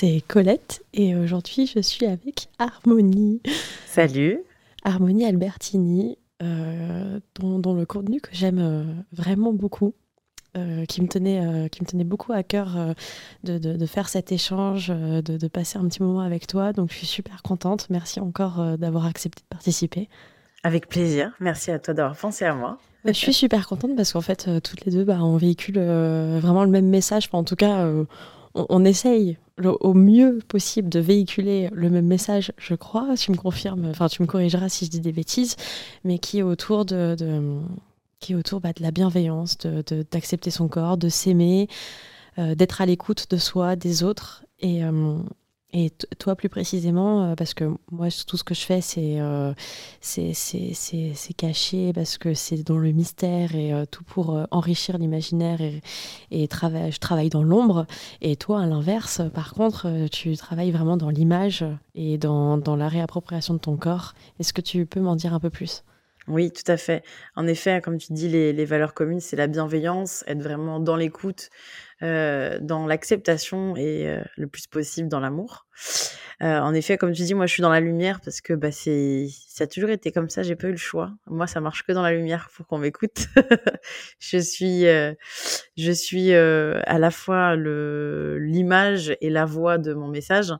C'est Colette et aujourd'hui je suis avec Harmonie. Salut. Harmonie Albertini, euh, dont, dont le contenu que j'aime euh, vraiment beaucoup, euh, qui, me tenait, euh, qui me tenait beaucoup à cœur de, de- de faire cet échange, de, de passer un petit moment avec toi. Donc je suis super contente. Merci encore d'avoir accepté de participer. Avec plaisir. Merci à toi d'avoir pensé à moi. Ouais, je suis super contente parce qu'en fait, toutes les deux, bah, on véhicule vraiment le même message. Enfin, en tout cas, on, essaye au mieux possible de véhiculer le même message, je crois. Tu me confirmes, enfin, tu me corrigeras si je dis des bêtises, mais qui est autour de, de- qui autour bah, de la bienveillance, de- de- d'accepter son corps, de s'aimer, euh, d'être à l'écoute de soi, des autres. Et, euh, et toi, plus précisément, euh, parce que moi, tout ce que je fais, c'est euh, c'est caché, parce que c'est dans le mystère et euh, tout pour euh, enrichir l'imaginaire et, et je travaille dans l'ombre. Et toi, à l'inverse, par contre, tu travailles vraiment dans l'image et dans, dans la réappropriation de ton corps. Est-ce que tu peux m'en dire un peu plus? Oui, tout à fait. En effet, comme tu dis, les, valeurs communes, c'est la bienveillance, être vraiment dans l'écoute, euh, dans l'acceptation et euh, le plus possible dans l'amour. Euh, en effet, comme tu dis, moi, je suis dans la lumière parce que bah, c'est, ça a toujours été comme ça. J'ai pas eu le choix. Moi, ça marche que dans la lumière pour qu'on m'écoute. je suis, euh, je suis euh, à la fois le, l'image et la voix de mon message.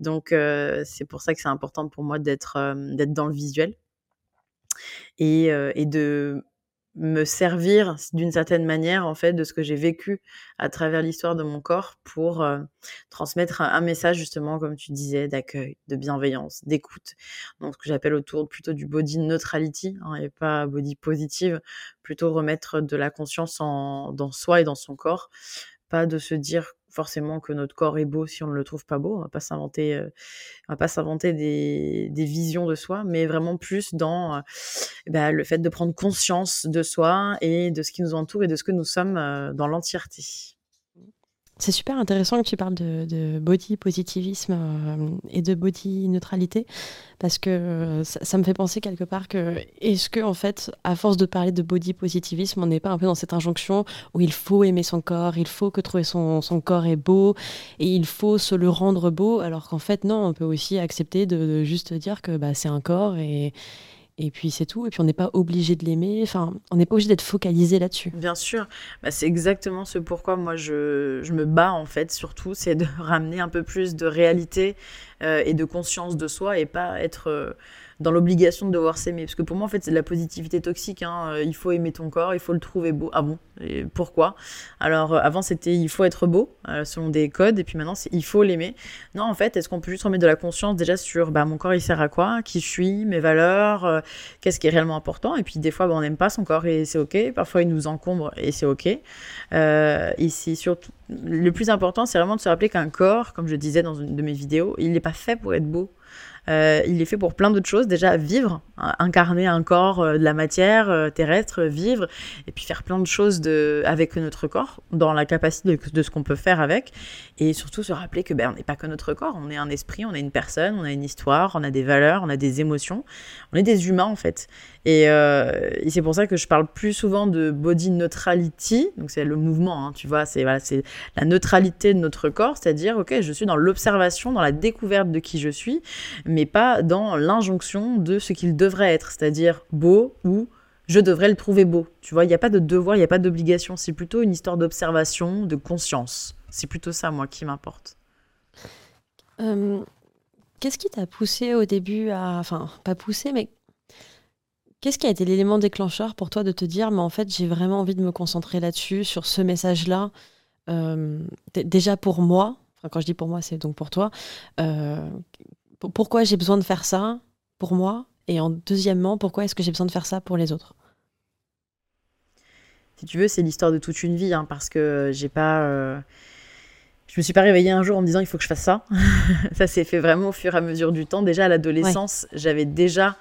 Donc, euh, c'est pour ça que c'est important pour moi d'être, d'être dans le visuel et, de me servir d'une certaine manière en fait de ce que j'ai vécu à travers l'histoire de mon corps pour transmettre un, un message justement comme tu disais d'accueil, de bienveillance, d'écoute. Donc ce que j'appelle autour plutôt du body neutrality hein, et pas body positive, plutôt remettre de la conscience en, dans soi et dans son corps, pas de se dire forcément que notre corps est beau si on ne le trouve pas beau, on va pas s'inventer euh, on va pas s'inventer des, visions de soi, mais vraiment plus dans euh, bah, le fait de prendre conscience de soi et de ce qui nous entoure et de ce que nous sommes euh, dans l'entièreté. C'est super intéressant que tu parles de, body positivisme euh, et de body neutralité parce que euh, ça, me fait penser quelque part que est-ce que en fait à force de parler de body positivisme on n'est pas un peu dans cette injonction où il faut aimer son corps il faut que trouver son, son corps est beau et il faut se le rendre beau alors qu'en fait non on peut aussi accepter de, de juste dire que bah, c'est un corps et et puis c'est tout. Et puis on n'est pas obligé de l'aimer. Enfin on n'est pas obligé d'être focalisé là-dessus. Bien sûr, bah, c'est exactement ce pourquoi moi je, je me bats en fait surtout, c'est de ramener un peu plus de réalité et de conscience de soi et pas être dans l'obligation de devoir s'aimer. Parce que pour moi, en fait, c'est de la positivité toxique. Hein. Euh, il faut aimer ton corps, il faut le trouver beau. Ah bon? Et Pourquoi? Alors, euh, avant, c'était il faut être beau, euh, selon des codes, et puis maintenant, c'est il faut l'aimer. Non, en fait, est-ce qu'on peut juste remettre de la conscience déjà sur bah, mon corps, il sert à quoi? Qui je suis? Mes valeurs? Qu'est-ce qui est réellement important? Et puis, des fois, bah, on n'aime pas son corps et c'est OK. Parfois, il nous encombre et c'est OK. ici, surtout, le plus important, c'est vraiment de se rappeler qu'un corps, comme je disais dans une de mes vidéos, il n'est pas fait pour être beau. Euh, il est fait pour plein d'autres choses. Déjà, vivre, hein, incarner un corps euh, de la matière euh, terrestre, vivre, et puis faire plein de choses de, avec notre corps, dans la capacité de, ce qu'on peut faire avec. Et surtout se rappeler que ben, on n'est pas que notre corps, on est un esprit, on est une personne, on a une histoire, on a des valeurs, on a des émotions. On est des humains, en fait. Et, c'est pour ça que je parle plus souvent de body neutrality. Donc, c'est le mouvement, hein, tu vois, c'est voilà, la neutralité de notre corps, c'est-à-dire, ok, je suis dans l'observation, dans la découverte de qui je suis mais pas dans l'injonction de ce qu'il devrait être, c'est-à-dire beau ou je devrais le trouver beau. Tu vois, il n'y a pas de devoir, il n'y a pas d'obligation, c'est plutôt une histoire d'observation, de conscience. C'est plutôt ça, moi, qui m'importe. Euh, qu'est-ce qui t'a poussé au début à... Enfin, pas poussé, mais Qu'est-ce qui a été l'élément déclencheur pour toi de te dire, mais en fait, j'ai vraiment envie de me concentrer là-dessus, sur ce message-là, euh, déjà pour moi, enfin, quand je dis pour moi, c'est donc pour toi, euh, pourquoi j'ai besoin de faire ça pour moi? Et en deuxièmement, pourquoi est-ce que j'ai besoin de faire ça pour les autres? Si tu veux, c'est l'histoire de toute une vie, hein, parce que j'ai pas. Euh, je me suis pas réveillée un jour en me disant il faut que je fasse ça. ça s'est fait vraiment au fur et à mesure du temps. Déjà à l'adolescence, j'avais déjà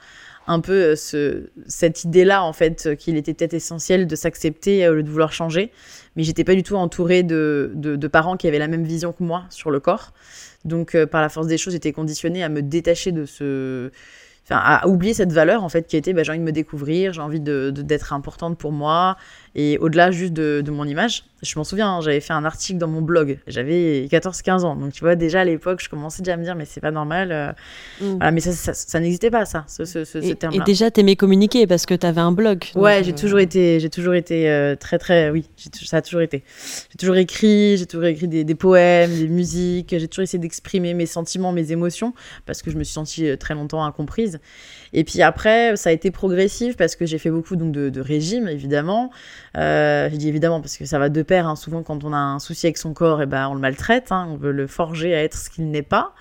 un peu euh, ce, cette idée-là, en fait, qu'il était peut-être essentiel de s'accepter au lieu de vouloir changer. Mais j'étais pas du tout entourée de, de, parents qui avaient la même vision que moi sur le corps. Donc, euh, par la force des choses, j'étais conditionnée à me détacher de ce. Enfin, à oublier cette valeur, en fait, qui était bah, j'ai envie de me découvrir, j'ai envie de, d'être importante pour moi, et au-delà juste de, mon image, je m'en souviens, hein, j'avais fait un article dans mon blog, j'avais 14-15 ans. Donc tu vois, déjà à l'époque, je commençais déjà à me dire, mais c'est pas normal. Euh, mm. mais ça, ça, n'existait pas, ça, ce, ce, ce, et, terme-là. Et déjà, t'aimais communiquer parce que t'avais un blog. Ouais, j'ai euh, toujours été, j'ai toujours été euh, très, très. Oui, ça a toujours été. J'ai toujours écrit, j'ai toujours écrit des, des, poèmes, des musiques, j'ai toujours essayé d'exprimer mes sentiments, mes émotions, parce que je me suis sentie très longtemps incomprise. Et puis après, ça a été progressif parce que j'ai fait beaucoup donc, de, de régime, évidemment. Euh, je dis évidemment parce que ça va de pair. Hein. Souvent, quand on a un souci avec son corps, et eh ben, on le maltraite. Hein. On veut le forger à être ce qu'il n'est pas.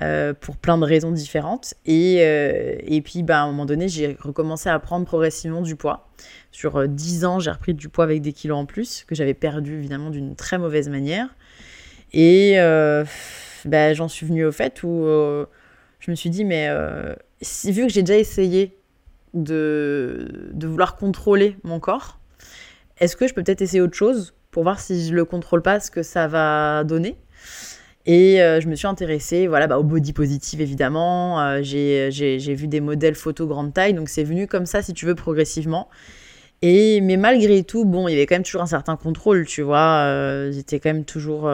Euh, pour plein de raisons différentes. Et, euh, et puis, bah, à un moment donné, j'ai recommencé à prendre progressivement du poids. Sur 10 ans, j'ai repris du poids avec des kilos en plus, que j'avais perdu évidemment d'une très mauvaise manière. Et bah, j'en suis venue au fait où je me suis dit, mais vu que j'ai déjà essayé de, de vouloir contrôler mon corps, est-ce que je peux peut-être essayer autre chose pour voir si je le contrôle pas, ce que ça va donner? Et euh, je me suis intéressée voilà, bah, au body positive, évidemment. Euh, j'ai vu des modèles photo grande taille, donc c'est venu comme ça, si tu veux, progressivement. Et, mais malgré tout, bon, il y avait quand même toujours un certain contrôle, tu vois. Euh, j'étais quand même toujours...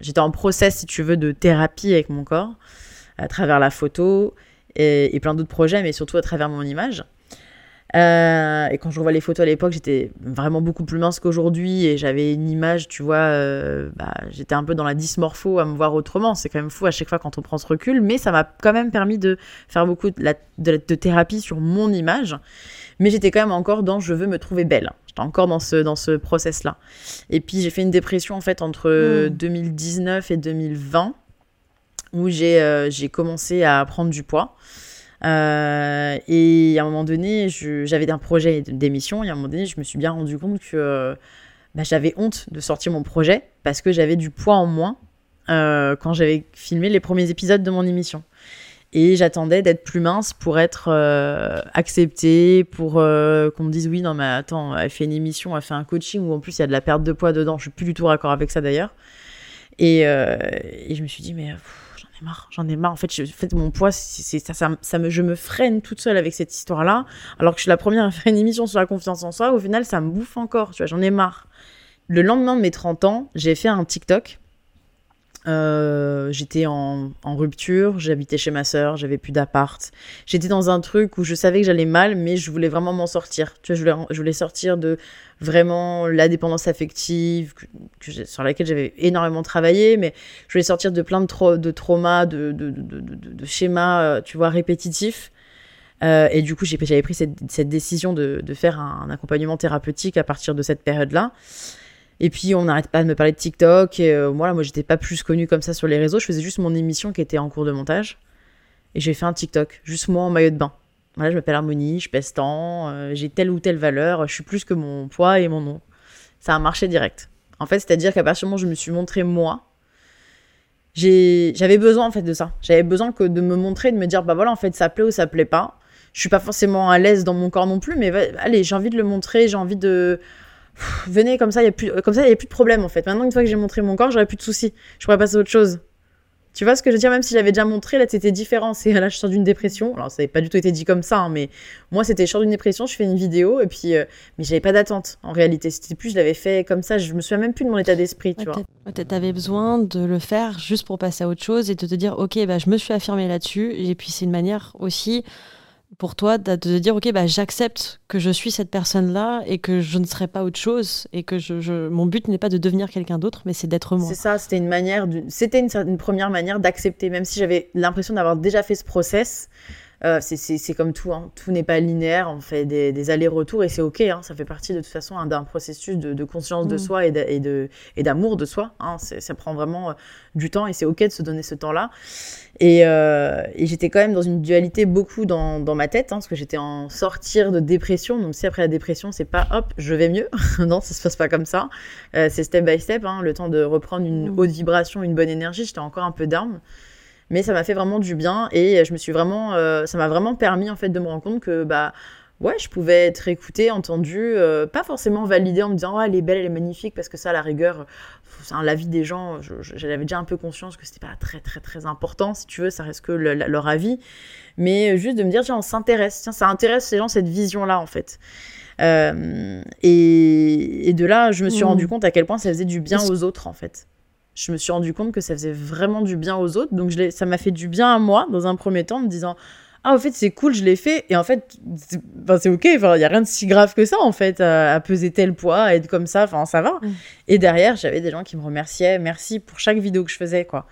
j'étais en process, si tu veux, de thérapie avec mon corps, à travers la photo et, et plein d'autres projets, mais surtout à travers mon image. Euh, et quand je revois les photos à l'époque, j'étais vraiment beaucoup plus mince qu'aujourd'hui et j'avais une image, tu vois, euh, bah, j'étais un peu dans la dysmorpho à me voir autrement. C'est quand même fou à chaque fois quand on prend ce recul, mais ça m'a quand même permis de faire beaucoup de, de, thérapie sur mon image. Mais j'étais quand même encore dans je veux me trouver belle. J'étais encore dans ce, dans ce process-là. Et puis j'ai fait une dépression en fait entre 2019 mmh. et 2020 où j'ai euh, commencé à prendre du poids. Euh, et à un moment donné, j'avais un projet d'émission, et à un moment donné, je me suis bien rendu compte que bah, j'avais honte de sortir mon projet parce que j'avais du poids en moins euh, quand j'avais filmé les premiers épisodes de mon émission. Et j'attendais d'être plus mince pour être euh, acceptée, pour qu'on me dise oui, non mais attends, elle fait une émission, elle fait un coaching où en plus il y a de la perte de poids dedans. Je suis plus du tout raccord avec ça d'ailleurs. Et, je me suis dit mais j'en ai marre. En fait, je, mon poids, ça, ça, me, je me freine toute seule avec cette histoire-là. Alors que je suis la première à faire une émission sur la confiance en soi. Au final, ça me bouffe encore. Tu vois, j'en ai marre. Le lendemain de mes 30 ans, j'ai fait un TikTok Euh, j'étais en, rupture, j'habitais chez ma sœur, j'avais plus d'appart. J'étais dans un truc où je savais que j'allais mal, mais je voulais vraiment m'en sortir. Tu vois, je voulais, sortir de vraiment la dépendance affective sur laquelle j'avais énormément travaillé, mais je voulais sortir de plein de, de traumas, de, schémas, euh, tu vois, répétitifs. Euh, et du coup, j'avais pris cette, cette décision de, faire un, accompagnement thérapeutique à partir de cette période-là. Et puis on n'arrête pas de me parler de TikTok. Et euh, voilà, moi j'étais pas plus connue comme ça sur les réseaux. Je faisais juste mon émission qui était en cours de montage. Et j'ai fait un TikTok, juste moi en maillot de bain. Voilà, je m'appelle Harmonie, je pèse tant, euh, j'ai telle ou telle valeur, je suis plus que mon poids et mon nom. Ça a marché direct. En fait, c'est-à-dire qu'à partir du moment où je me suis montrée moi, j'avais besoin en fait de ça. J'avais besoin que de me montrer, de me dire bah voilà en fait ça plaît ou ça plaît pas. Je suis pas forcément à l'aise dans mon corps non plus, mais allez j'ai envie de le montrer, j'ai envie de venez comme ça, il y a plus comme ça, il y a plus de problème en fait. Maintenant une fois que j'ai montré mon corps, j'aurais plus de soucis. Je pourrais passer à autre chose. Tu vois ce que je veux dire? Même si j'avais déjà montré, là c'était différent. C'est là je sors d'une dépression. Alors ça n'avait pas du tout été dit comme ça, hein, mais moi c'était je sors d'une dépression, je fais une vidéo et puis euh, mais j'avais pas d'attente en réalité. C'était plus je l'avais fait comme ça. Je me souviens même plus de mon état d'esprit, tu vois. Peut-être avais besoin de le faire juste pour passer à autre chose et de te dire ok bah je me suis affirmée là-dessus et puis c'est une manière aussi pour toi de dire ok bah j'accepte que je suis cette personne là et que je ne serai pas autre chose et que mon but n'est pas de devenir quelqu'un d'autre mais c'est d'être moi. C'est ça c'était une manière c'était une, première manière d'accepter même si j'avais l'impression d'avoir déjà fait ce process euh, c'est comme tout, hein. tout n'est pas linéaire, on fait des, allers-retours et c'est ok, hein. ça fait partie de toute façon hein, d'un processus de, conscience de mm. soi et d'amour de, soi. ça prend vraiment euh, du temps et c'est ok de se donner ce temps-là. Euh, et, j'étais quand même dans une dualité beaucoup dans, ma tête, parce que j'étais en sortir de dépression. Donc si après la dépression, c'est pas hop, je vais mieux. non, ça se passe pas comme ça. c'est step by step, le temps de reprendre une mm. haute vibration, une bonne énergie. J'étais encore un peu down mais ça m'a fait vraiment du bien et je me suis vraiment, euh, ça m'a vraiment permis en fait de me rendre compte que bah ouais, je pouvais être écoutée, entendue, euh, pas forcément validée en me disant oh, elle est belle, elle est magnifique parce que ça à la rigueur, la vie des gens, j'avais déjà un peu conscience que c'était pas très très très important si tu veux, ça reste que leur avis, mais juste de me dire tiens on s'intéresse, tiens ça intéresse ces gens cette vision là en fait. Euh, et, et, de là, je me suis mmh. rendu compte à quel point ça faisait du bien aux autres en fait je me suis rendu compte que ça faisait vraiment du bien aux autres. Donc je ça m'a fait du bien à moi dans un premier temps, en me disant ah au fait c'est cool, je l'ai fait et en fait c'est enfin, ok, il y a rien de si grave que ça en fait à, peser tel poids, à être comme ça, enfin ça va. Mm. Et derrière j'avais des gens qui me remerciaient, merci pour chaque vidéo que je faisais quoi.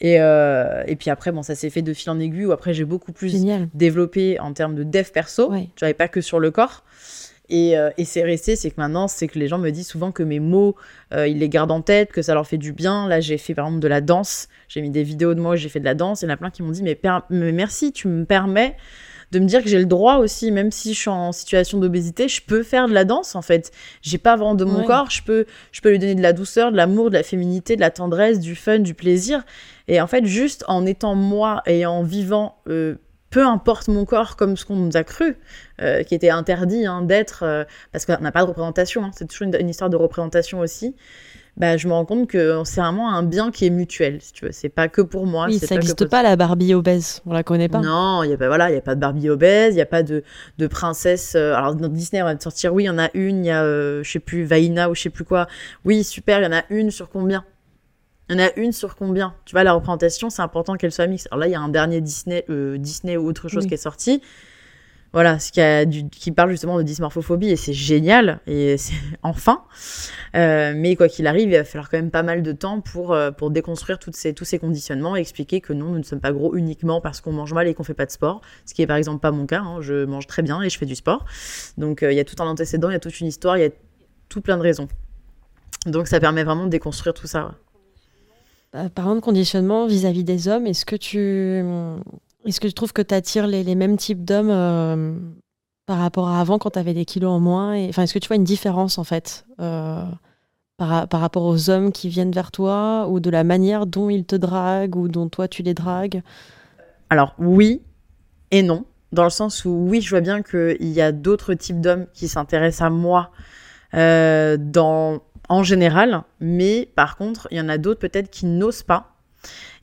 Et, euh, et puis après, bon, ça s'est fait de fil en aiguille, où après j'ai beaucoup plus développé en termes de dev perso. Je n'avais pas que sur le corps. Euh, et, c'est resté, c'est que maintenant, c'est que les gens me disent souvent que mes mots, euh, ils les gardent en tête, que ça leur fait du bien. Là, j'ai fait par exemple de la danse. J'ai mis des vidéos de moi où j'ai fait de la danse. Il y en a plein qui m'ont dit mais, mais, merci, tu me permets de me dire que j'ai le droit aussi, même si je suis en situation d'obésité, je peux faire de la danse en fait. J'ai pas vraiment de mon corps, je peux, je peux lui donner de la douceur, de l'amour, de la féminité, de la tendresse, du fun, du plaisir. Et en fait, juste en étant moi et en vivant euh, peu importe mon corps comme ce qu'on nous a cru, euh, qui était interdit hein, d'être, euh, parce qu'on n'a pas de représentation, hein, c'est toujours une, histoire de représentation aussi. Bah, je me rends compte que c'est vraiment un bien qui est mutuel, si tu veux. C'est pas que pour moi. Oui, ça n'existe pas, la Barbie obèse, on la connaît pas. Non, il y a pas voilà, il y a pas de Barbie obèse, il y a pas de, de princesse. Euh, alors dans Disney, on va sortir, oui, il y en a une, il y a, je sais plus, Vaina ou je sais plus quoi. Oui, super, il y en a une sur combien? Il y en a une sur combien? Tu vois, la représentation, c'est important qu'elle soit mixte. Alors là, il y a un dernier Disney, euh, Disney ou autre chose qui est sorti. Voilà, ce qui, parle justement de dysmorphophobie et c'est génial et c'est enfin. Euh, mais quoi qu'il arrive, il va falloir quand même pas mal de temps pour euh, déconstruire tous ces conditionnements et expliquer que non, nous ne sommes pas gros uniquement parce qu'on mange mal et qu'on fait pas de sport, ce qui est par exemple pas mon cas. Hein. Je mange très bien et je fais du sport, donc il y a tout un antécédent, il y a toute une histoire, il y a tout plein de raisons. Donc ça permet vraiment de déconstruire tout ça. Bah, parlant de conditionnement vis-à-vis des hommes, est-ce que tu est-ce que tu trouves que tu attires les, mêmes types d'hommes euh, par rapport à avant quand tu avais des kilos en moins. Enfin, est-ce que tu vois une différence en fait euh, par, par, rapport aux hommes qui viennent vers toi ou de la manière dont ils te draguent ou dont toi tu les dragues? Alors oui et non, dans le sens où oui, je vois bien qu'il y a d'autres types d'hommes qui s'intéressent à moi euh, en général, mais par contre, il y en a d'autres peut-être qui n'osent pas.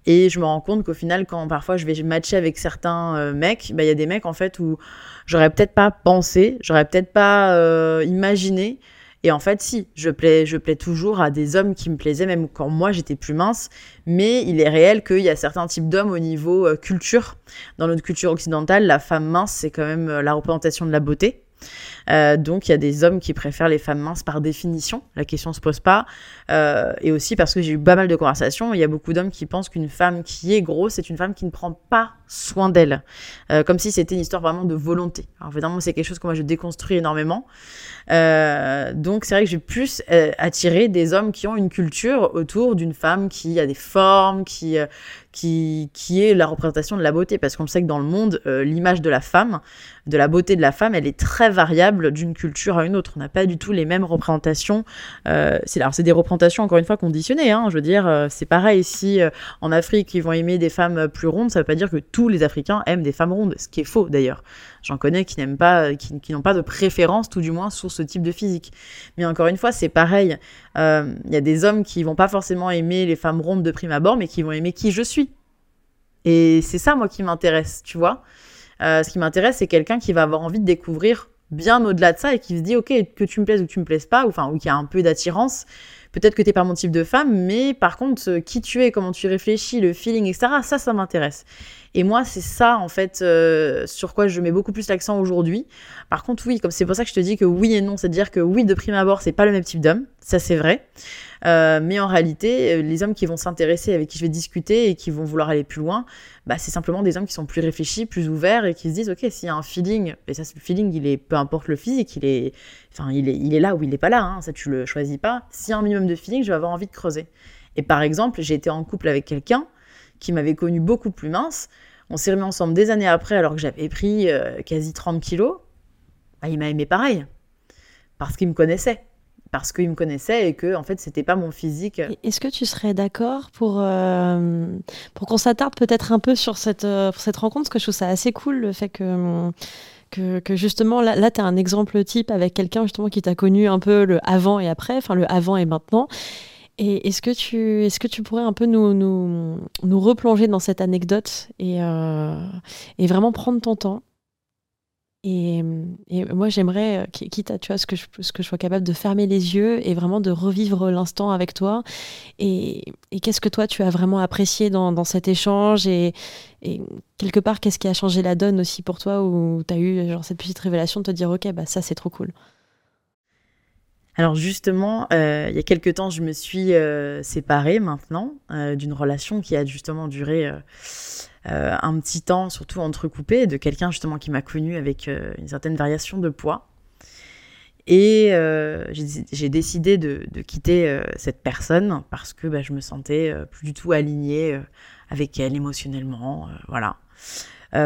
Et je me rends compte qu'au final, quand parfois je vais matcher avec certains euh, mecs, bah, il y a des mecs en fait où j'aurais peut-être pas pensé, j'aurais peut-être pas euh, imaginé. Et en fait, si, je plais, je plais toujours à des hommes qui me plaisaient, même quand moi j'étais plus mince. Mais il est réel qu'il y a certains types d'hommes au niveau euh, culture. Dans notre culture occidentale, la femme mince, c'est quand même euh, la représentation de la beauté. Euh, donc il y a des hommes qui préfèrent les femmes minces par définition, la question se pose pas. Euh, et aussi parce que j'ai eu pas mal de conversations, il y a beaucoup d'hommes qui pensent qu'une femme qui est grosse, c'est une femme qui ne prend pas soin d'elle, euh, comme si c'était une histoire vraiment de volonté. Alors évidemment c'est quelque chose que moi je déconstruis énormément. Donc c'est vrai que j'ai plus attiré des hommes qui ont une culture autour d'une femme qui a des formes, qui qui, qui est la représentation de la beauté, parce qu'on sait que dans le monde, l'image de la femme, de la beauté de la femme, elle est très variable d'une culture à une autre. On n'a pas du tout les mêmes représentations. Euh, c'est alors c'est des représentations encore une fois conditionnées. Hein, je veux dire, euh, c'est pareil euh, en Afrique, ils vont aimer des femmes plus rondes. Ça ne veut pas dire que tous les Africains aiment des femmes rondes, ce qui est faux d'ailleurs. J'en connais qui n'aiment pas, qui, qui n'ont pas de préférence, tout du moins, sur ce type de physique. Mais encore une fois, c'est pareil. Il y a des hommes qui vont pas forcément aimer les femmes rondes de prime abord, mais qui vont aimer qui je suis. Et c'est ça, moi, qui m'intéresse, tu vois. Euh, ce qui m'intéresse, c'est quelqu'un qui va avoir envie de découvrir bien au-delà de ça et qui se dit, OK, que tu me plaises ou que tu me plaises pas, ou enfin, ou qu'il y a un peu d'attirance. Peut-être que t'es pas mon type de femme, mais par contre, euh, qui tu es, comment tu réfléchis, le feeling, etc., ça, ça m'intéresse. Et moi, c'est ça, en fait, euh, sur quoi je mets beaucoup plus l'accent aujourd'hui. Par contre, oui, comme c'est pour ça que je te dis que oui et non, c'est-à-dire que oui, de prime abord, c'est pas le même type d'homme, ça c'est vrai. Euh, mais en réalité, euh, les hommes qui vont s'intéresser, avec qui je vais discuter et qui vont vouloir aller plus loin, bah, c'est simplement des hommes qui sont plus réfléchis, plus ouverts et qui se disent, ok, s'il y a un feeling, et ça, le feeling, il est, peu importe le physique, il est, enfin, il est, il est là ou il n'est pas là, hein, ça tu le choisis pas. S'il y a un minimum de feeling, je vais avoir envie de creuser. Et par exemple, j'ai été en couple avec quelqu'un qui m'avait connu beaucoup plus mince. On s'est remis ensemble des années après, alors que j'avais pris euh, quasi 30 kilos. Bah, il m'a aimé pareil. Parce qu'il me connaissait parce qu'il me connaissait et que en fait c'était pas mon physique. Est-ce que tu serais d'accord pour euh, pour qu'on s'attarde peut-être un peu sur cette euh, cette rencontre? Parce que je trouve ça assez cool le fait que que, que justement là, là tu as un exemple type avec quelqu'un justement qui t'a connu un peu le avant et après, enfin le avant et maintenant. Et est-ce que tu est-ce que tu pourrais un peu nous, nous, nous replonger dans cette anecdote et, euh, et vraiment prendre ton temps? Et, moi, j'aimerais, euh, quitte à tu vois, ce, que je, ce sois capable de fermer les yeux et vraiment de revivre l'instant avec toi. Et, qu'est-ce que toi, tu as vraiment apprécié dans, cet échange et, quelque part, qu'est-ce qui a changé la donne aussi pour toi où tu as eu genre, cette petite révélation de te dire, OK, bah, ça, c'est trop cool. Alors justement, euh, il y a quelques temps, je me suis euh, séparée maintenant d'une relation qui a justement duré euh, un petit temps, surtout entrecoupé, de quelqu'un justement qui m'a connu avec euh, une certaine variation de poids. Et euh, j'ai décidé de, quitter cette personne parce que bah, je me sentais plus du tout alignée avec elle émotionnellement. voilà.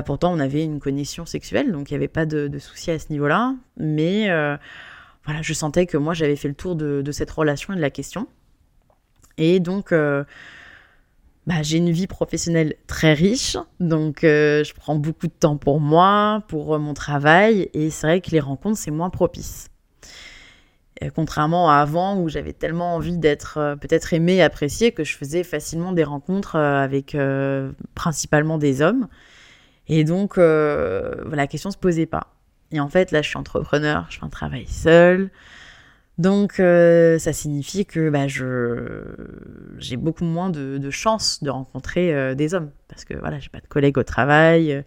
pourtant, on avait une connexion sexuelle, donc il n'y avait pas de, souci à ce niveau-là. Mais voilà, je sentais que moi, j'avais fait le tour de, cette relation et de la question. Et donc, bah, j'ai une vie professionnelle très riche, donc euh, je prends beaucoup de temps pour moi, pour euh, mon travail, et c'est vrai que les rencontres, c'est moins propice. contrairement à avant, où j'avais tellement envie d'être euh, peut-être aimée, appréciée, que je faisais facilement des rencontres avec principalement des hommes. Et donc, la question ne se posait pas. Et en fait, là, je suis entrepreneur, je fais un travail seul. Donc euh, ça signifie que bah, j'ai beaucoup moins de, chances de rencontrer euh, des hommes parce que voilà, j'ai pas de collègues au travail, euh,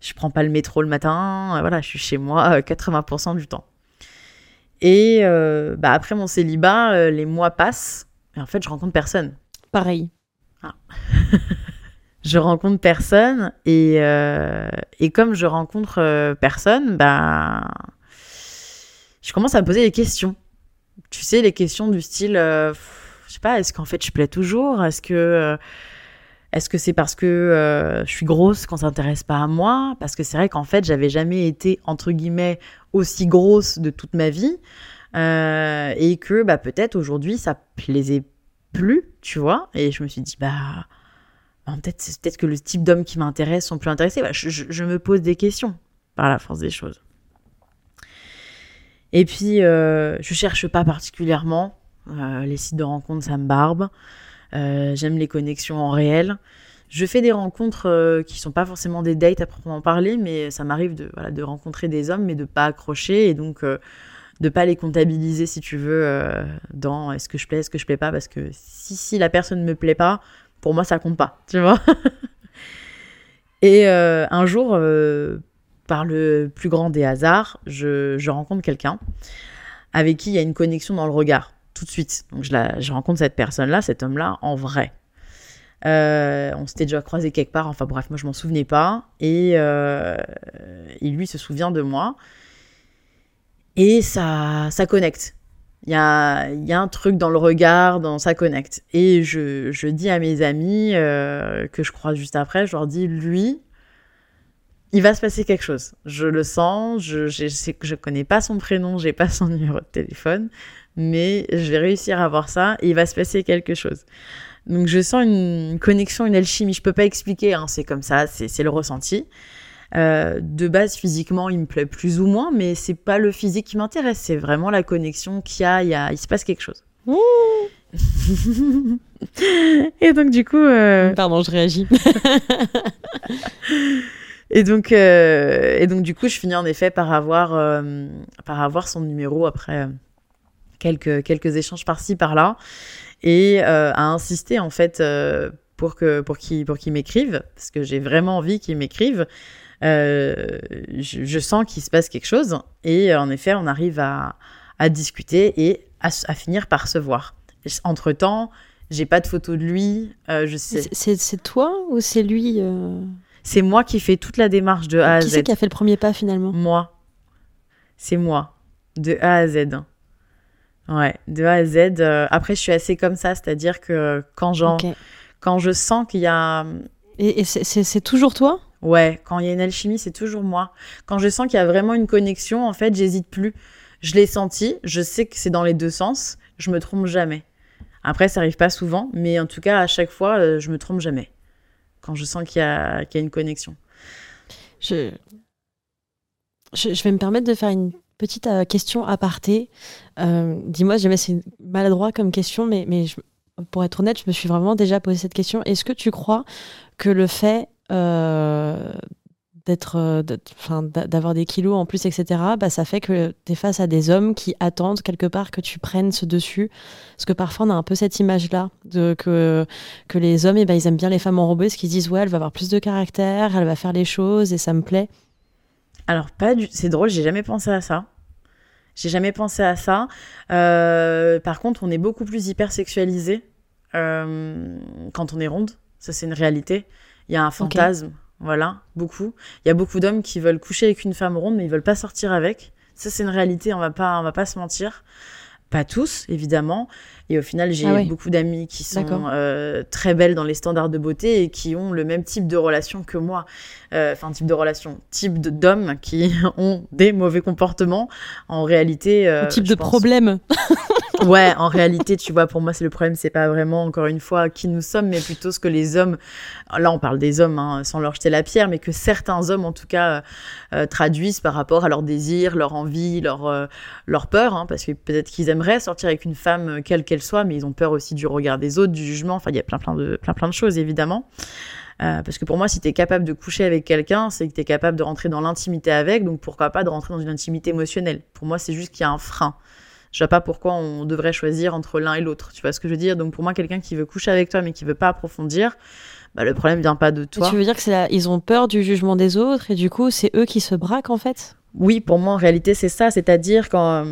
je prends pas le métro le matin, voilà, je suis chez moi 80% du temps. Et bah, après mon célibat, les mois passent et en fait je rencontre personne. Pareil. Ah. je rencontre personne et, et comme je rencontre personne, bah je commence à me poser des questions tu sais, les questions du style, euh, je sais pas, est-ce qu'en fait je plais toujours? Est-ce que euh, est-ce que c'est parce que euh, je suis grosse qu'on s'intéresse pas à moi? Parce que c'est vrai qu'en fait, j'avais jamais été entre guillemets aussi grosse de toute ma vie et que bah peut-être aujourd'hui ça plaisait plus, tu vois? Et je me suis dit bah, peut-être que le type d'hommes qui m'intéressent sont plus intéressés. Bah, je, me pose des questions par la force des choses. Et puis, euh, je cherche pas particulièrement. Euh, les sites de rencontres, ça me barbe. Euh, j'aime les connexions en réel. Je fais des rencontres euh, qui sont pas forcément des dates à proprement parler, mais ça m'arrive de, voilà, de rencontrer des hommes, mais de pas accrocher. Et donc, de pas les comptabiliser si tu veux dans est-ce que je plais, est-ce que je plais pas parce que si si la personne me plaît pas, pour moi ça compte pas, tu vois. Et un jour, par le plus grand des hasards, je, rencontre quelqu'un avec qui il y a une connexion dans le regard tout de suite. Donc je, la, je rencontre cette personne-là, cet homme-là, en vrai. Euh, on s'était déjà croisé quelque part, enfin bref, moi je m'en souvenais pas. Et, euh, lui se souvient de moi. Et ça, ça connecte. Il y a, y a un truc dans le regard, dans ça connecte. Et je, je dis à mes amis euh, que je croise juste après, je leur dis, lui, il va se passer quelque chose. Je le sens, je, je sais que je connais pas son prénom, j'ai pas son numéro de téléphone, mais je vais réussir à voir ça et il va se passer quelque chose. Donc je sens une connexion, une alchimie. Je peux pas expliquer, hein, c'est comme ça, c'est le ressenti. Euh, de base, physiquement, il me plaît plus ou moins, mais c'est pas le physique qui m'intéresse, c'est vraiment la connexion qu'il y a, il, y a, il se passe quelque chose. et donc du coup... Euh... Pardon, je réagis. et, donc, euh... et donc du coup, je finis en effet par avoir, euh, par avoir son numéro après quelques, quelques échanges par-ci, par-là, et euh, à insister en fait pour que pour qu'il pour qu'il m'écrive, parce que j'ai vraiment envie qu'il m'écrive. Euh, je, sens qu'il se passe quelque chose. Et en effet, on arrive à, à discuter et à, finir par se voir. Entre temps, j'ai pas de photo de lui. Euh, je sais. C'est toi ou c'est lui euh... C'est moi qui fais toute la démarche de A à qui Z. Qui c'est qui a fait le premier pas finalement? Moi. C'est moi. De A à Z. Ouais, de A à Z. Euh, après, je suis assez comme ça, c'est-à-dire que quand, okay. quand je sens qu'il y a. Et, et c'est toujours toi? Ouais, quand il y a une alchimie, c'est toujours moi. Quand je sens qu'il y a vraiment une connexion, en fait, j'hésite plus. Je l'ai senti, je sais que c'est dans les deux sens, je me trompe jamais. Après, ça arrive pas souvent, mais en tout cas, à chaque fois, euh, je me trompe jamais. Je sens qu'il y, a, une connexion. Je... vais me permettre de faire une petite euh, question aparté. Euh, Dis-moi, jamais c'est maladroit comme question, mais, pour être honnête, je me suis vraiment déjà posé cette question. Est-ce que tu crois que le fait euh, d'être enfin d'avoir des kilos en plus etc bah ça fait que tu es face à des hommes qui attendent quelque part que tu prennes ce dessus. Parce que parfois on a un peu cette image là de que que les hommes et ben ils aiment bien les femmes enrobées parce qu'ils disent ouais elle va avoir plus de caractère elle va faire les choses et ça me plaît. Alors pas du c'est drôle j'ai jamais pensé à ça. J'ai jamais pensé à ça. Euh, par contre on est beaucoup plus hyper sexualisé euh, quand on est ronde. Ça c'est une réalité. Il y a un fantasme, okay. Voilà, beaucoup. Il y a beaucoup d'hommes qui veulent coucher avec une femme ronde, mais ils veulent pas sortir avec. Ça, c'est une réalité, on va pas, on va pas se mentir. Pas tous, évidemment. Et au final, j'ai ah beaucoup d'amis qui sont euh, très belles dans les standards de beauté et qui ont le même type de relation que moi. Enfin, euh, type de relation, type d'hommes qui ont des mauvais comportements. En réalité. Euh, type de pense... problème. ouais, en réalité, tu vois, pour moi, c'est le problème, c'est pas vraiment, encore une fois, qui nous sommes, mais plutôt ce que les hommes, là, on parle des hommes, hein, sans leur jeter la pierre, mais que certains hommes, en tout cas, euh, traduisent par rapport à leur désir, leur envie, leur, euh, leur peur, hein, parce que peut-être qu'ils aimeraient sortir avec une femme, quelle qu'elle soit, mais ils ont peur aussi du regard des autres, du jugement, enfin, il y a plein, plein de, plein, plein de choses, évidemment. Euh, parce que pour moi, si tu es capable de coucher avec quelqu'un, c'est que tu es capable de rentrer dans l'intimité avec, donc pourquoi pas de rentrer dans une intimité émotionnelle. Pour moi, c'est juste qu'il y a un frein. Je vois pas pourquoi on devrait choisir entre l'un et l'autre. Tu vois ce que je veux dire? Donc pour moi, quelqu'un qui veut coucher avec toi mais qui veut pas approfondir, bah, le problème vient pas de toi. Tu veux dire que c'est la... ils ont peur du jugement des autres et du coup c'est eux qui se braquent en fait? Oui, pour moi, en réalité, c'est ça. C'est-à-dire, quand,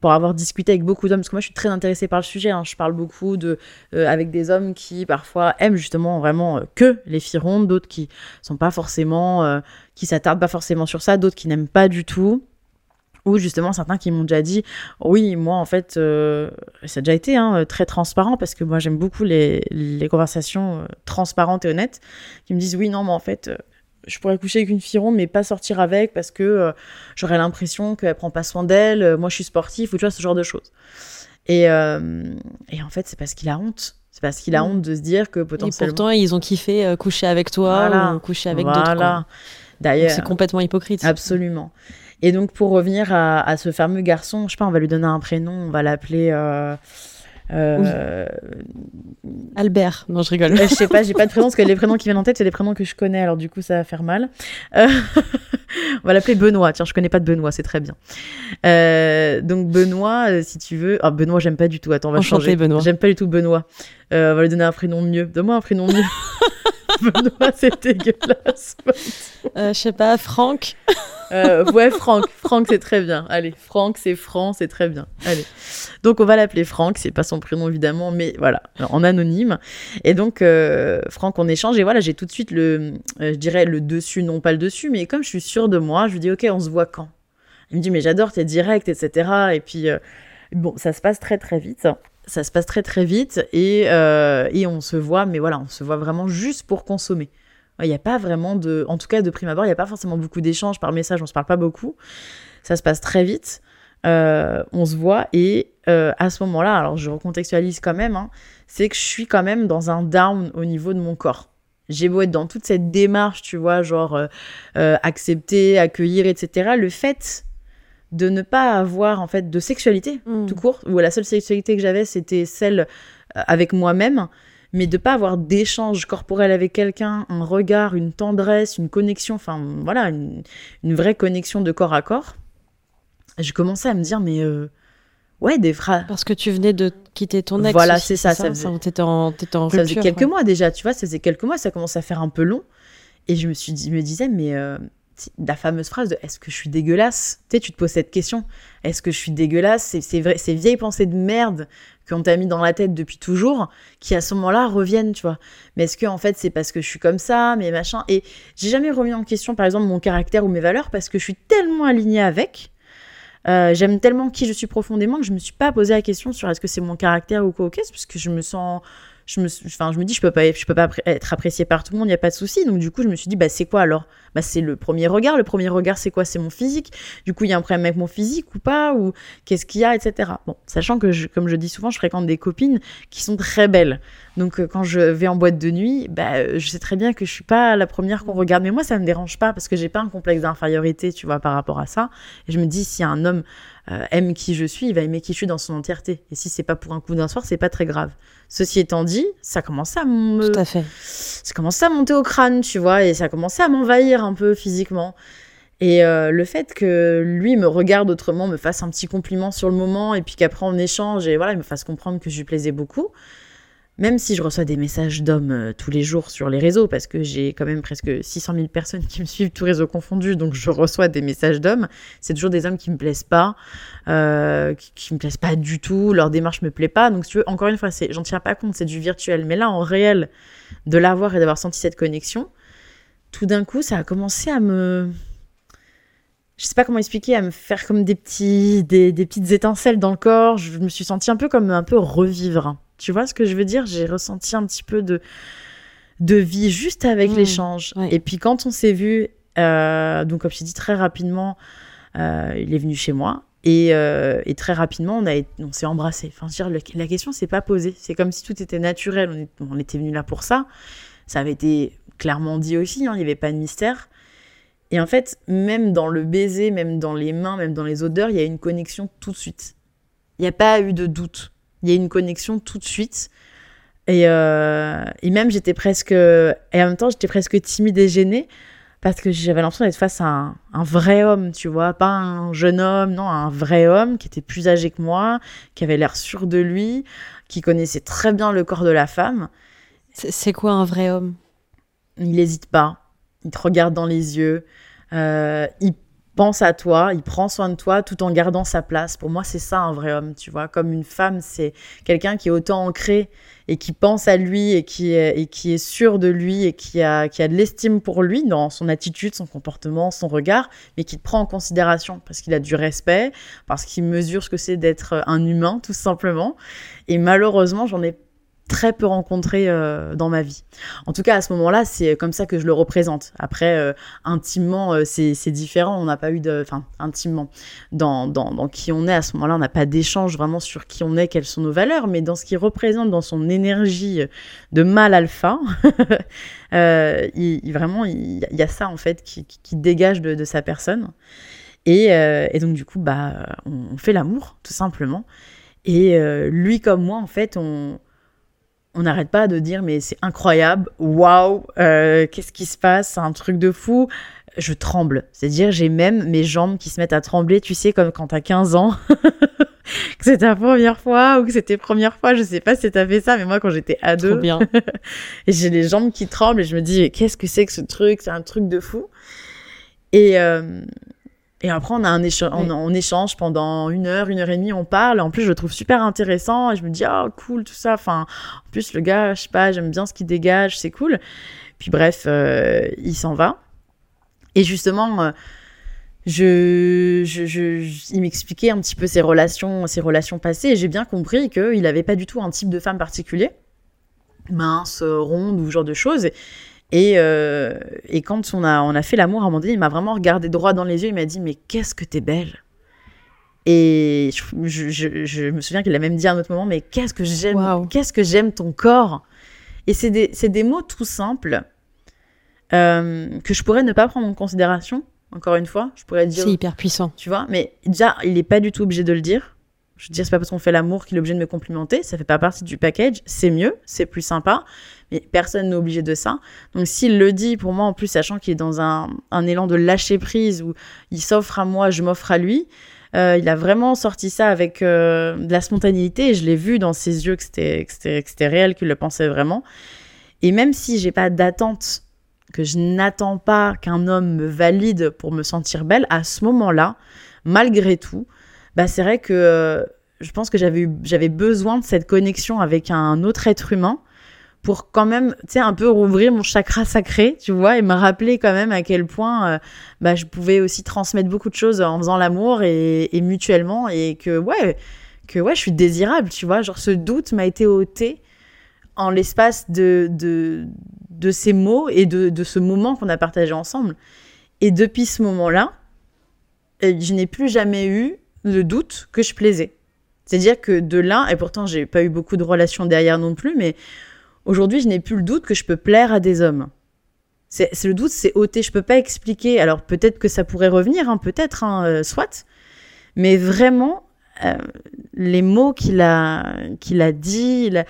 pour avoir discuté avec beaucoup d'hommes, parce que moi, je suis très intéressée par le sujet, hein, je parle beaucoup de, euh, avec des hommes qui, parfois, aiment justement vraiment euh, que les filles rondes, d'autres qui sont pas forcément, euh, qui s'attardent pas forcément sur ça, d'autres qui n'aiment pas du tout ou justement certains qui m'ont déjà dit oui moi en fait euh, ça a déjà été hein, très transparent parce que moi j'aime beaucoup les, les conversations euh, transparentes et honnêtes qui me disent oui non mais en fait euh, je pourrais coucher avec une fille ronde mais pas sortir avec parce que euh, j'aurais l'impression qu'elle prend pas soin d'elle moi je suis sportif ou tu vois ce genre de choses. Et, euh, et en fait c'est parce qu'il a honte. C'est parce qu'il a honte de se dire que potentiellement et pourtant ils ont kiffé coucher avec toi voilà. ou coucher avec voilà. d'autres d'ailleurs. c'est complètement hypocrite. Absolument et donc, pour revenir à, à, ce fameux garçon, je sais pas, on va lui donner un prénom, on va l'appeler. Euh, Euh, Albert, non je rigole. euh, je sais pas, j'ai pas de prénom parce que les prénoms qui viennent en tête, c'est des prénoms que je connais, alors du coup ça va faire mal. On va l'appeler Benoît. Tiens, je connais pas de Benoît, c'est très bien. Donc Benoît, si tu veux. Ah, Benoît, j'aime pas du tout. Attends, on va Enchanté, changer. Benoît. J'aime pas du tout Benoît. On va lui donner un prénom mieux. Donne-moi un prénom mieux. Benoît, c'est dégueulasse. Euh, je sais pas, Franck. Euh, ouais, Franck. Franck, c'est très bien. Allez, Franck, c'est franc, c'est très bien. Allez. Donc, on va l'appeler Franck. C'est pas son prénom, évidemment, mais voilà, en anonyme. Et donc, euh, Franck, on échange. Et voilà, j'ai tout de suite le, euh, je dirais, le dessus, non pas le dessus, mais comme je suis sûre de moi, je lui dis, OK, on se voit quand? Il me dit, mais j'adore, t'es direct, etc. Et puis, euh, bon, ça se passe très, très vite. Ça se passe très, très vite. Et, euh, et on se voit, mais voilà, on se voit vraiment juste pour consommer. Il n'y a pas vraiment de. En tout cas, de prime abord, il n'y a pas forcément beaucoup d'échanges par message, on se parle pas beaucoup. Ça se passe très vite. Euh, on se voit et euh, à ce moment-là, alors je recontextualise quand même, hein, c'est que je suis quand même dans un down au niveau de mon corps. J'ai beau être dans toute cette démarche, tu vois, genre accepter, accueillir, etc. Le fait de ne pas avoir en fait de sexualité Mm. tout court, où la seule sexualité que j'avais c'était celle euh, avec moi-même, mais de pas avoir d'échange corporel avec quelqu'un, un regard, une tendresse, une connexion, enfin voilà, une, une vraie connexion de corps à corps. Je commençais à me dire, mais euh, ouais, des phrases. Parce que tu venais de quitter ton ex. Voilà, c'est ça, ça faisait- ça T'étais en, Ça faisait quelques ouais. mois déjà, tu vois, ça faisait quelques mois, ça commençait à faire un peu long. Et je me suis dit, me disais, mais euh, la fameuse phrase de est-ce que je suis dégueulasse? Tu sais, tu te poses cette question. Est-ce que je suis dégueulasse? C'est vrai, ces vieilles pensées de merde qu'on t'a mis dans la tête depuis toujours, qui à ce moment-là reviennent, tu vois. Mais est-ce que en fait c'est parce que je suis comme ça, mais machin Et j'ai jamais remis en question, par exemple, mon caractère ou mes valeurs parce que je suis tellement alignée avec. Euh, J'aime tellement qui je suis profondément que je me suis pas posé la question sur est-ce que c'est mon caractère ou quoi, ok, parce que je me sens je me, enfin, je me dis, je peux pas, je peux pas être appréciée par tout le monde, il n'y a pas de souci. Donc, du coup, je me suis dit, bah, c'est quoi alors? Bah, C'est le premier regard. Le premier regard, c'est quoi? C'est mon physique. Du coup, il y a un problème avec mon physique ou pas? Ou qu'est-ce qu'il y a, etc. Bon, sachant que, comme je dis souvent, je fréquente des copines qui sont très belles. Donc, euh, quand je vais en boîte de nuit, bah, je sais très bien que je suis pas la première qu'on regarde. Mais moi, ça me dérange pas parce que j'ai pas un complexe d'infériorité, tu vois, par rapport à ça. Et je me dis, si un homme euh, aime qui je suis, il va aimer qui je suis dans son entièreté. Et si c'est pas pour un coup d'un soir, c'est pas très grave. Ceci étant dit, ça commençait à me Tout à fait. ça commençait à monter au crâne, tu vois, et ça commençait à m'envahir un peu physiquement. Et euh, le fait que lui me regarde autrement, me fasse un petit compliment sur le moment, et puis qu'après on échange, et voilà, il me fasse comprendre que je lui plaisais beaucoup, même si je reçois des messages d'hommes euh, tous les jours sur les réseaux, parce que j'ai quand même presque 600 000 personnes qui me suivent, tous réseaux confondus, donc je reçois des messages d'hommes, c'est toujours des hommes qui me plaisent pas, euh, qui, qui me plaisent pas du tout, leur démarche me plaît pas, donc si tu veux, encore une fois, j'en tiens pas compte, c'est du virtuel, mais là, en réel, de l'avoir et d'avoir senti cette connexion, tout d'un coup, ça a commencé à me. Je sais pas comment expliquer, à me faire comme des, petits, des, des petites étincelles dans le corps. Je me suis sentie un peu comme un peu revivre. Tu vois ce que je veux dire? J'ai ressenti un petit peu de, de vie juste avec Mmh, l'échange. ouais. Et puis quand on s'est vu, euh, donc comme je t'ai dit très rapidement, euh, il est venu chez moi. Et, euh, et très rapidement, on, a, été- on s'est embrassé. Enfin, je veux dire, le- la question s'est pas posée. C'est comme si tout était naturel. On, est- on était venu là pour ça. Ça avait été clairement dit aussi. hein, il n'y avait pas de mystère. Et en fait, même dans le baiser, même dans les mains, même dans les odeurs, il y a une connexion tout de suite. Il n'y a pas eu de doute. Il y a une connexion tout de suite. Et, euh, et même, j'étais presque. Et en même temps, j'étais presque timide et gênée parce que j'avais l'impression d'être face à un, un vrai homme, tu vois. Pas un jeune homme, non, un vrai homme qui était plus âgé que moi, qui avait l'air sûr de lui, qui connaissait très bien le corps de la femme. C'est c'est quoi un vrai homme? Il n'hésite pas, il te regarde dans les yeux, euh, il pense à toi, il prend soin de toi tout en gardant sa place. Pour moi, c'est ça un vrai homme, tu vois. Comme une femme, c'est quelqu'un qui est autant ancré et qui pense à lui et qui est, et qui est sûr de lui et qui a, qui a de l'estime pour lui dans son attitude, son comportement, son regard, mais qui te prend en considération parce qu'il a du respect, parce qu'il mesure ce que c'est d'être un humain, tout simplement. Et malheureusement, j'en ai très peu rencontré euh, dans ma vie. En tout cas, à ce moment-là, c'est comme ça que je le représente. Après, euh, intimement, euh, c'est différent. On n'a pas eu de... Enfin, intimement, dans, dans, dans qui on est, à ce moment-là, on n'a pas d'échange vraiment sur qui on est, quelles sont nos valeurs, mais dans ce qu'il représente, dans son énergie de mâle alpha, il, vraiment, il, y a ça, en fait, qui, dégage de, sa personne. Et, donc, du coup, bah, on, fait l'amour, tout simplement. Et lui comme moi, en fait, on on n'arrête pas de dire mais c'est incroyable, waouh, euh, qu'est-ce qui se passe, c'est un truc de fou. Je tremble, c'est-à-dire j'ai même mes jambes qui se mettent à trembler, tu sais comme quand t'as 15 ans. que c'est ta première fois ou que c'était première fois, je sais pas si t'as fait ça, mais moi quand j'étais ado, Trop bien. et j'ai les jambes qui tremblent et je me dis qu'est-ce que c'est que ce truc, c'est un truc de fou. Et euh, et après, on a un échange, on, Oui. on échange pendant une heure, une heure et demie, on parle. En plus, je le trouve super intéressant et je me dis, ah, cool, tout ça. Enfin, en plus, le gars, je sais pas, j'aime bien ce qu'il dégage, c'est cool. Puis bref, euh, il s'en va. Et justement, euh, je, je, je- il m'expliquait un petit peu ses relations, ses relations passées et j'ai bien compris qu'il n'avait pas du tout un type de femme particulier, mince, ronde ou ce genre de choses. Et, euh, et quand on a, on a fait l'amour, à un moment donné, il m'a vraiment regardé droit dans les yeux. Il m'a dit Mais qu'est-ce que t'es belle Et je, je- je- je me souviens qu'il a même dit à un autre moment Mais qu'est-ce que j'aime. Qu'est-ce que j'aime ton corps Et c'est des, c'est des mots tout simples euh, que je pourrais ne pas prendre en considération. Encore une fois, je pourrais dire C'est hyper puissant. tu vois. Mais déjà, il n'est pas du tout obligé de le dire. Je veux dire, c'est pas parce qu'on fait l'amour qu'il est obligé de me complimenter. Ça fait pas partie du package. C'est mieux, c'est plus sympa. Mais personne n'est obligé de ça. Donc, s'il le dit, pour moi, en plus, sachant qu'il est dans un, un élan de lâcher prise où il s'offre à moi, je m'offre à lui, euh, il a vraiment sorti ça avec euh, de la spontanéité. Et je l'ai vu dans ses yeux que c'était, que c'était, réel, qu'il le pensait vraiment. Et même si j'ai pas d'attente, que je n'attends pas qu'un homme me valide pour me sentir belle, à ce moment-là, malgré tout, bah c'est vrai que euh, je pense que j'avais j'avais besoin de cette connexion avec un autre être humain pour quand même, tu sais, un peu rouvrir mon chakra sacré, tu vois, et me rappeler quand même à quel point euh, bah, je pouvais aussi transmettre beaucoup de choses en faisant l'amour et, et mutuellement, et que ouais, que ouais, je suis désirable, tu vois, genre ce doute m'a été ôté en l'espace de, de, de ces mots et de, de ce moment qu'on a partagé ensemble. Et depuis ce moment-là, euh, je n'ai plus jamais eu le doute que je plaisais. C'est-à-dire que de là, et pourtant j'ai pas eu beaucoup de relations derrière non plus, mais aujourd'hui je n'ai plus le doute que je peux plaire à des hommes. C'est le doute, c'est ôté. Je peux pas expliquer. Alors peut-être que ça pourrait revenir, hein, peut-être, hein, euh, soit. Mais vraiment, euh, les mots qu'il a, qu'il a dit, la,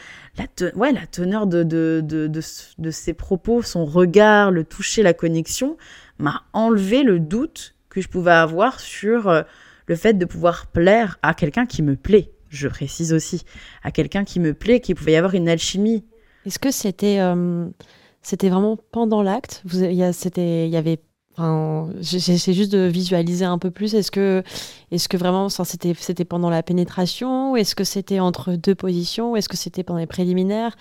ouais, la teneur de, de, de, de, de ses propos, son regard, le toucher, la connexion, m'a enlevé le doute que je pouvais avoir sur euh, le fait de pouvoir plaire à quelqu'un qui me plaît. Je précise aussi, à quelqu'un qui me plaît, qu'il pouvait y avoir une alchimie. Est-ce que c'était euh, c'était vraiment pendant l'acte? Il y a, avait, enfin, j'essaie juste de visualiser un peu plus. Est-ce que, est-ce que vraiment, c'était, c'était pendant la pénétration? Est-ce que c'était entre deux positions? Est-ce que c'était pendant les préliminaires?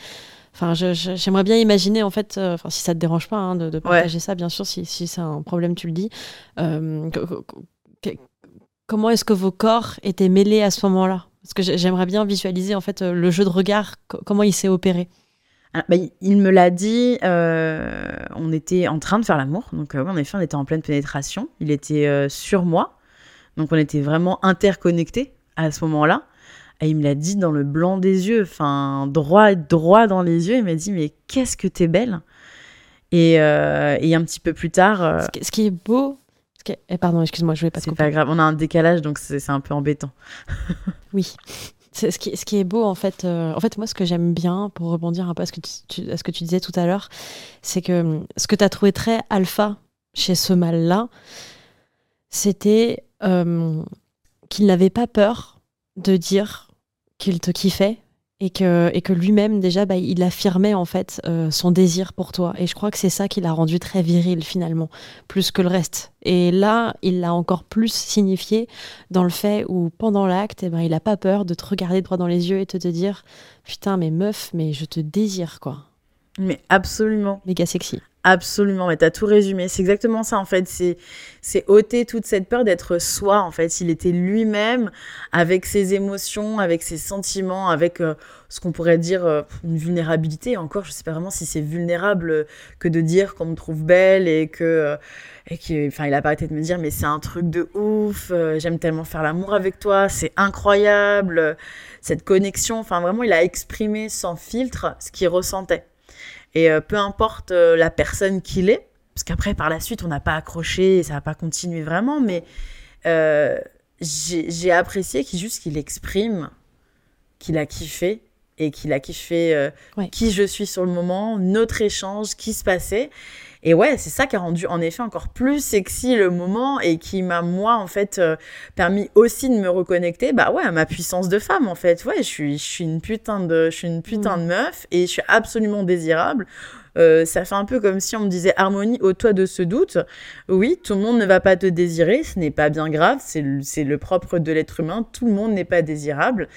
Enfin, j'aimerais bien imaginer, en fait, euh, enfin, si ça te dérange pas hein, de, de partager ça, bien sûr, si, si c'est un problème, tu le dis. Euh, comment est-ce que vos corps étaient mêlés à ce moment-là? Parce que j'ai- j'aimerais bien visualiser, en fait, euh, le jeu de regard, co- comment il s'est opéré. Ah, bah, il- me l'a dit, euh, on était en train de faire l'amour, donc euh, en effet, on était en pleine pénétration. Il était euh, sur moi, donc on était vraiment interconnectés à ce moment-là. Et il me l'a dit dans le blanc des yeux, enfin droit, droit dans les yeux. Il m'a dit mais qu'est-ce que t'es belle? Et, et un petit peu plus tard, ce qui est beau. Eh, pardon, excuse-moi, je voulais pas te c'est pas grave, on a un décalage, donc c'est un peu embêtant. Oui. Ce qui, ce qui est beau, en fait, euh, en fait, moi, ce que j'aime bien, pour rebondir un peu à ce que tu, tu- à ce que tu disais tout à l'heure, c'est que hum, ce que tu as trouvé très alpha chez ce mâle-là, c'était euh, qu'il n'avait pas peur de dire qu'il te kiffait et que, et que lui-même, déjà, bah, il affirmait, en fait, euh, son désir pour toi. Et je crois que c'est ça qui l'a rendu très viril, finalement, plus que le reste. Et là, il l'a encore plus signifié dans le fait où pendant l'acte, eh ben, il a pas peur de te regarder droit dans les yeux et de te dire putain mais meuf mais je te désire quoi. Mais absolument. Méga sexy. Absolument, mais t'as tout résumé. C'est exactement ça en fait. C'est c'est ôter toute cette peur d'être soi en fait. Il était lui-même avec ses émotions, avec ses sentiments, avec euh, ce qu'on pourrait dire euh, une vulnérabilité. Encore, je sais pas vraiment si c'est vulnérable euh, que de dire qu'on me trouve belle et que et que enfin il a pas arrêté de me dire mais c'est un truc de ouf. J'aime tellement faire l'amour avec toi. C'est incroyable cette connexion. Enfin vraiment, il a exprimé sans filtre ce qu'il ressentait. Et euh, peu importe euh, la personne qu'il est, parce qu'après, par la suite, on n'a pas accroché, et ça n'a pas continué vraiment, mais euh, j'ai apprécié qu'il juste qu'il exprime qu'il a kiffé et qu'il a kiffé euh, qui je suis sur le moment, notre échange, qui se passait. Et ouais, c'est ça qui a rendu en effet encore plus sexy le moment et qui m'a moi en fait euh, permis aussi de me reconnecter bah ouais à ma puissance de femme en fait. Ouais, je suis je suis une putain de je suis une putain de meuf et je suis absolument désirable. Euh, ça fait un peu comme si on me disait Harmonie, au toi de ce doute. Oui, tout le monde ne va pas te désirer, ce n'est pas bien grave, c'est le, propre de l'être humain, tout le monde n'est pas désirable.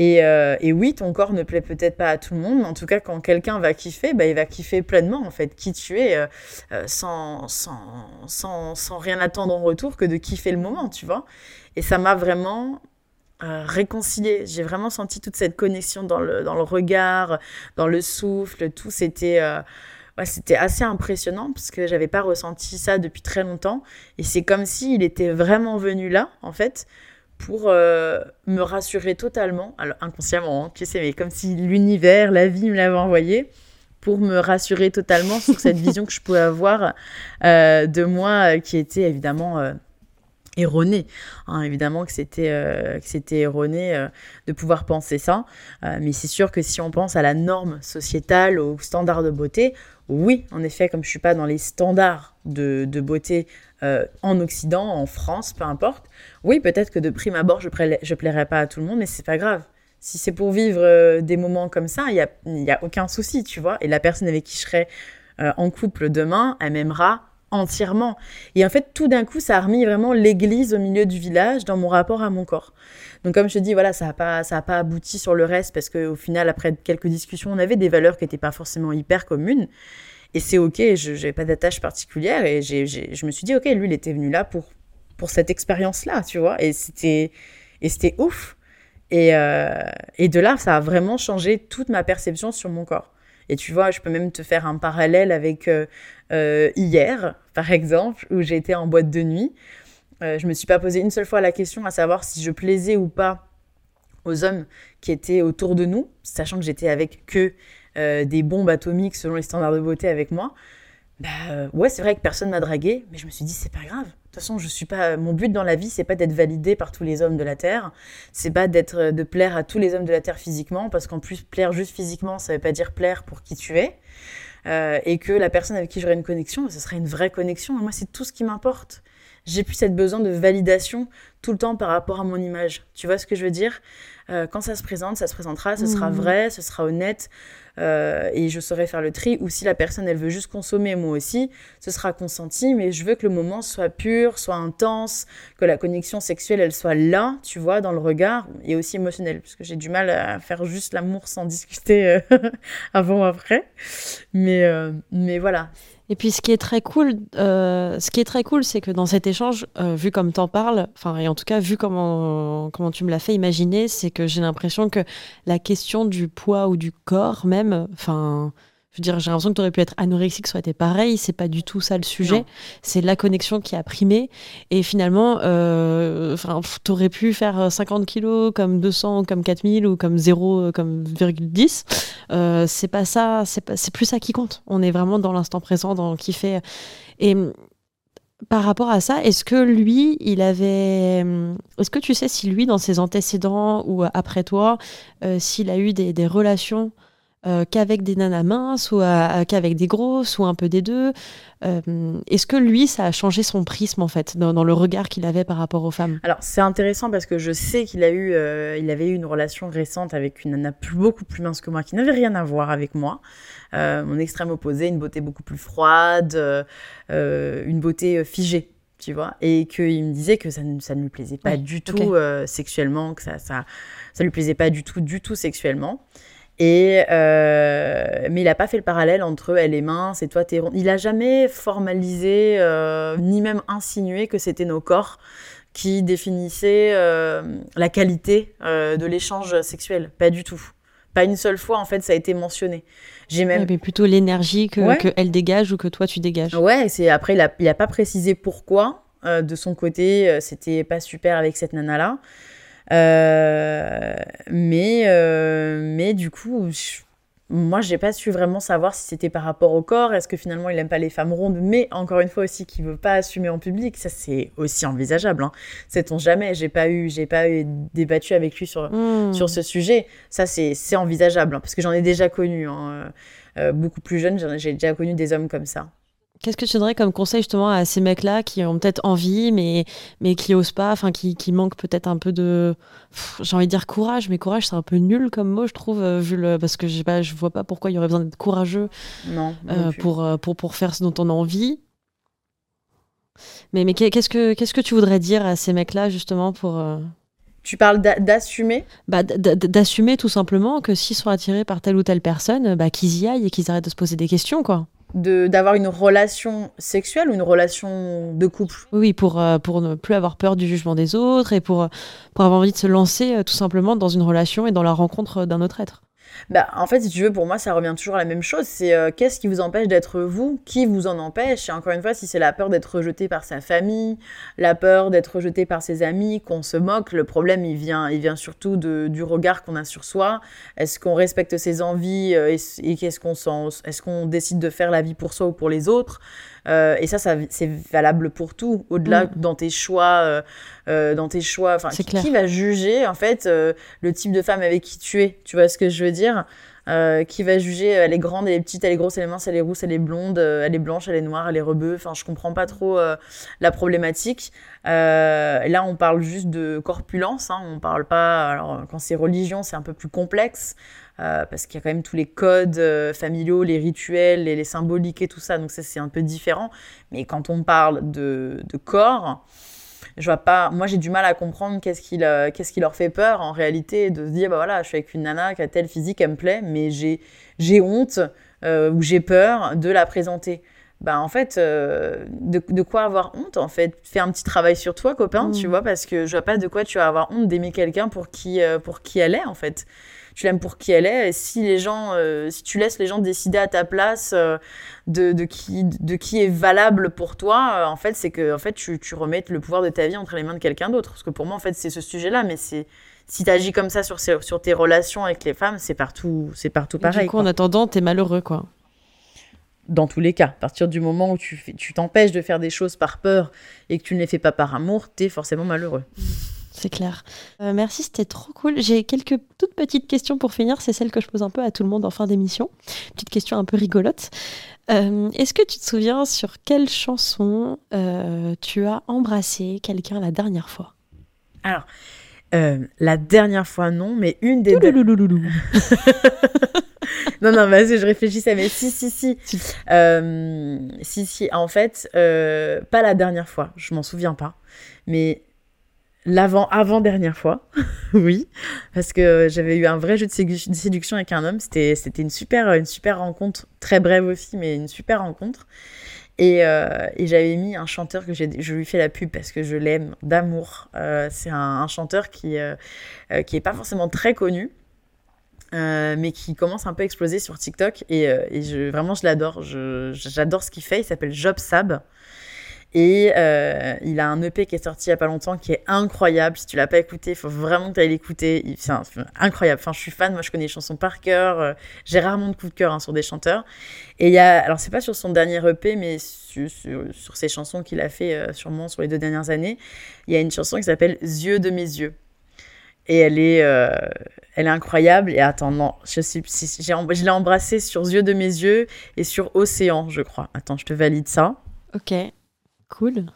Euh, et, oui, ton corps ne plaît peut-être pas à tout le monde, mais en tout cas, quand quelqu'un va kiffer, bah, il va kiffer pleinement, en fait, qui tu es, euh, sans, sans, sans, sans rien attendre en retour que de kiffer le moment, tu vois. Et ça m'a vraiment réconcilié. J'ai vraiment senti toute cette connexion dans le, dans le regard, dans le souffle, tout. C'était euh, c'était assez impressionnant parce que j'avais pas ressenti ça depuis très longtemps. Et c'est comme s'il était vraiment venu là, en fait, pour euh, me rassurer totalement. Alors, inconsciemment, hein, tu sais, mais comme si l'univers, la vie me l'avait envoyé pour me rassurer totalement sur cette vision que je pouvais avoir euh, de moi qui était évidemment erroné. Hein, évidemment que c'était euh, c'était erroné euh, de pouvoir penser ça, euh, mais c'est sûr que si on pense à la norme sociétale, aux standards de beauté, oui, en effet, comme je suis pas dans les standards de, beauté en Occident, en France, peu importe, oui, peut-être que de prime abord, je, je plairais pas à tout le monde, mais c'est pas grave. Si c'est pour vivre des moments comme ça, il y a, a aucun souci, tu vois. Et la personne avec qui je serai en couple demain, elle m'aimera entièrement. Et en fait, tout d'un coup, ça a remis vraiment l'église au milieu du village dans mon rapport à mon corps. Donc, comme je te dis, voilà, ça n'a pas, ça pas abouti sur le reste parce qu'au final, après quelques discussions, on avait des valeurs qui n'étaient pas forcément hyper communes. Et c'est OK, je n'avais pas d'attache particulière. Et je me suis dit, OK, lui, il était venu là pour, pour cette expérience-là, tu vois. Et c'était, et c'était ouf. Et, euh, et de là, ça a vraiment changé toute ma perception sur mon corps. Et tu vois, je peux même te faire un parallèle avec euh, euh, hier, par exemple, où j'étais en boîte de nuit. Euh, je me suis pas posé une seule fois la question à savoir si je plaisais ou pas aux hommes qui étaient autour de nous, sachant que j'étais avec que euh, des bombes atomiques selon les standards de beauté avec moi. Bah ouais, c'est vrai que personne m'a dragué, mais je me suis dit c'est pas grave. De toute façon, je suis pas. Mon but dans la vie, c'est pas d'être validé par tous les hommes de la terre. C'est pas d'être, de plaire à tous les hommes de la terre physiquement, parce qu'en plus, plaire juste physiquement, ça veut pas dire plaire pour qui tu es. Euh, et que la personne avec qui j'aurai une connexion, ce serait une vraie connexion. Et moi, c'est tout ce qui m'importe. J'ai plus cette besoin de validation tout le temps par rapport à mon image. Tu vois ce que je veux dire? Euh, Quand ça se présente, ça se présentera, ce sera mmh. vrai, ce sera honnête. Euh, et je saurai faire le tri. Ou si la personne, elle veut juste consommer, moi aussi, ce sera consenti, mais je veux que le moment soit pur, soit intense, que la connexion sexuelle, elle soit là, tu vois, dans le regard, et aussi émotionnelle, parce que j'ai du mal à faire juste l'amour sans discuter euh, avant ou après. Mais, euh, mais voilà. Et puis ce qui est très cool, ce qui est très cool, c'est que dans cet échange, vu comme t'en parles, enfin et en tout cas vu comment comment tu me l'as fait imaginer, c'est que j'ai l'impression que la question du poids ou du corps même Enfin, je veux dire, j'ai l'impression que tu aurais pu être anorexique, ça aurait été pareil. C'est pas du tout ça le sujet. C'est la connexion qui a primé. Et finalement, euh, tu aurais pu faire 50 kilos comme 200, comme 4000 ou comme 0, comme 0,10. Euh, c'est pas ça, c'est, c'est plus ça qui compte. On est vraiment dans l'instant présent, dans qui fait. Et par rapport à ça, est-ce que lui, il avait. Est-ce que tu sais si lui, dans ses antécédents ou après toi, euh, s'il a eu des, des relations euh, qu'avec des nanas minces ou qu'avec des grosses ou un peu des deux euh, Est-ce que lui, ça a changé son prisme en fait dans, le regard qu'il avait par rapport aux femmes? Alors c'est intéressant parce que je sais qu'il a eu, euh, il avait eu une relation récente avec une nana plus, beaucoup plus mince que moi qui n'avait rien à voir avec moi. mon extrême opposé, une beauté beaucoup plus froide, une beauté figée tu vois, et qu'il me disait que ça ne, ça ne lui plaisait pas du tout sexuellement, que ça, ça, ça lui plaisait pas du tout, du tout sexuellement. Et euh, mais il n'a pas fait le parallèle entre elle est mince et toi t'es ronde. Il a jamais formalisé euh, ni même insinué que c'était nos corps qui définissaient euh, la qualité de l'échange sexuel. Pas du tout. Pas une seule fois en fait ça a été mentionné. J'ai même mais plutôt l'énergie que, que, elle dégage ou que toi tu dégages. Ouais, c'est après il a, il a pas précisé pourquoi de son côté c'était pas super avec cette nana là. Euh, mais, euh, mais du coup, moi, j'ai pas su vraiment savoir si c'était par rapport au corps, est-ce que finalement il aime pas les femmes rondes, mais encore une fois aussi qu'il veut pas assumer en public, ça c'est aussi envisageable. Hein. Sait-on jamais J'ai pas eu, j'ai pas eu débattu avec lui sur Hmm. sur ce sujet. Ça c'est c'est envisageable hein, parce que j'en ai déjà connu. hein. Euh, beaucoup plus jeune, j'ai déjà connu des hommes comme ça. Qu'est-ce que tu donnerais comme conseil justement à ces mecs-là qui ont peut-être envie, mais, mais qui osent pas, enfin qui, qui manquent peut-être un peu de. J'ai envie de dire courage, mais courage c'est un peu nul comme mot, je trouve, euh, vu le... parce que j'ai pas, je vois pas pourquoi il y aurait besoin d'être courageux Non. euh, pour, euh, pour, pour faire ce dont on a envie. Mais, mais qu'est- qu'est-ce que qu'est-ce que tu voudrais dire à ces mecs-là justement pour euh, Tu parles d'a- d'assumer? bah, d'assumer tout simplement que s'ils sont attirés par telle ou telle personne, bah, qu'ils y aillent et qu'ils arrêtent de se poser des questions quoi. De d'avoir une relation sexuelle ou une relation de couple. Oui, pour, euh, pour ne plus avoir peur du jugement des autres et pour, pour avoir envie de se lancer euh, tout simplement dans une relation et dans la rencontre d'un autre être. Bah, en fait, si tu veux, pour moi, ça revient toujours à la même chose. C'est euh, qu'est-ce qui vous empêche d'être vous? Qui vous en empêche? Et encore une fois, si c'est la peur d'être rejeté par sa famille, la peur d'être rejeté par ses amis, qu'on se moque, le problème, il vient, il vient surtout de, du regard qu'on a sur soi. Est-ce qu'on respecte ses envies euh, et, qu'est-ce qu'on sent Est-ce qu'on décide de faire la vie pour soi ou pour les autres? Euh, Et ça, ça c'est valable pour tout. Au-delà Mm. dans tes choix, euh, euh, dans tes choix. Enfin, qui, va juger en fait euh, le type de femme avec qui tu es Tu vois ce que je veux dire? Euh, qui va juger elle est grande, elle est petite, elle est grosse, elle est mince, elle est rousse, elle est blonde, euh, elle est blanche, elle est noire, elle est rebeu. Enfin, je comprends pas trop euh, la problématique. Là, on parle juste de corpulence. Hein, on parle pas. Alors, quand c'est religion, c'est un peu plus complexe euh, parce qu'il y a quand même tous les codes euh, familiaux, les rituels, et les symboliques et tout ça. Donc ça, c'est un peu différent. Mais quand on parle de, de corps, je vois pas. Moi, j'ai du mal à comprendre qu'est-ce qui, qu'est-ce qui leur fait peur en réalité de se dire bah voilà, je suis avec une nana qui a telle physique, elle me plaît, mais j'ai j'ai honte euh, ou j'ai peur de la présenter. Bah en fait, euh, de, de quoi avoir honte en fait? Fais un petit travail sur toi, copain, tu vois, parce que je vois pas de quoi tu vas avoir honte d'aimer quelqu'un pour qui pour qui elle est en fait. Tu l'aimes pour qui elle est. Et si les gens, euh, si tu laisses les gens décider à ta place euh, de, de qui de qui est valable pour toi, euh, en fait, c'est que en fait tu, tu remets le pouvoir de ta vie entre les mains de quelqu'un d'autre. Parce que pour moi, en fait, c'est ce sujet-là, mais c'est si tu agis comme ça sur, tes relations avec les femmes, c'est partout, c'est partout pareil. du coup, quoi en attendant, t'es malheureux, quoi. dans tous les cas. À partir du moment où tu tu t'empêches de faire des choses par peur et que tu ne les fais pas par amour, t'es forcément malheureux. C'est clair. Euh, merci, c'était trop cool. J'ai quelques toutes petites questions pour finir. C'est celle que je pose un peu à tout le monde en fin d'émission. Petite question un peu rigolote. Euh, Est-ce que tu te souviens sur quelle chanson euh, tu as embrassé quelqu'un la dernière fois? Alors, la dernière fois, non, mais une des... Non, non, vas-y, je réfléchissais, mais si, si, si. Si. Si, si, en fait, pas la dernière fois, je m'en souviens pas, mais l'avant, avant-dernière fois, oui, parce que j'avais eu un vrai jeu de sédu- de séduction avec un homme, c'était, une super, une super rencontre, très brève aussi, mais une super rencontre. Et, euh, j'avais mis un chanteur que je lui fais la pub parce que je l'aime d'amour. Euh, c'est un, chanteur qui, euh, euh, qui est pas forcément très connu, mais qui commence un peu à exploser sur TikTok et, vraiment je l'adore. J'adore ce qu'il fait. Il s'appelle Job Sab. Et euh, il a un EP qui est sorti il y a pas longtemps qui est incroyable. Si tu l'as pas écouté, il faut vraiment que tu ailles l'écouter. C'est incroyable. Enfin, je suis fan. Moi, je connais les chansons par cœur. Euh, J'ai rarement de coup de cœur hein, sur des chanteurs. Et il y a, alors c'est pas sur son dernier EP, mais sur, ses chansons qu'il a fait euh, sûrement sur les deux dernières années. Il y a une chanson qui s'appelle Yeux de mes yeux. Et elle est, elle est incroyable. Et attends, non, je, je l'ai embrassée sur Yeux de mes yeux et sur Océan, je crois. Attends, je te valide ça. Ok, cool.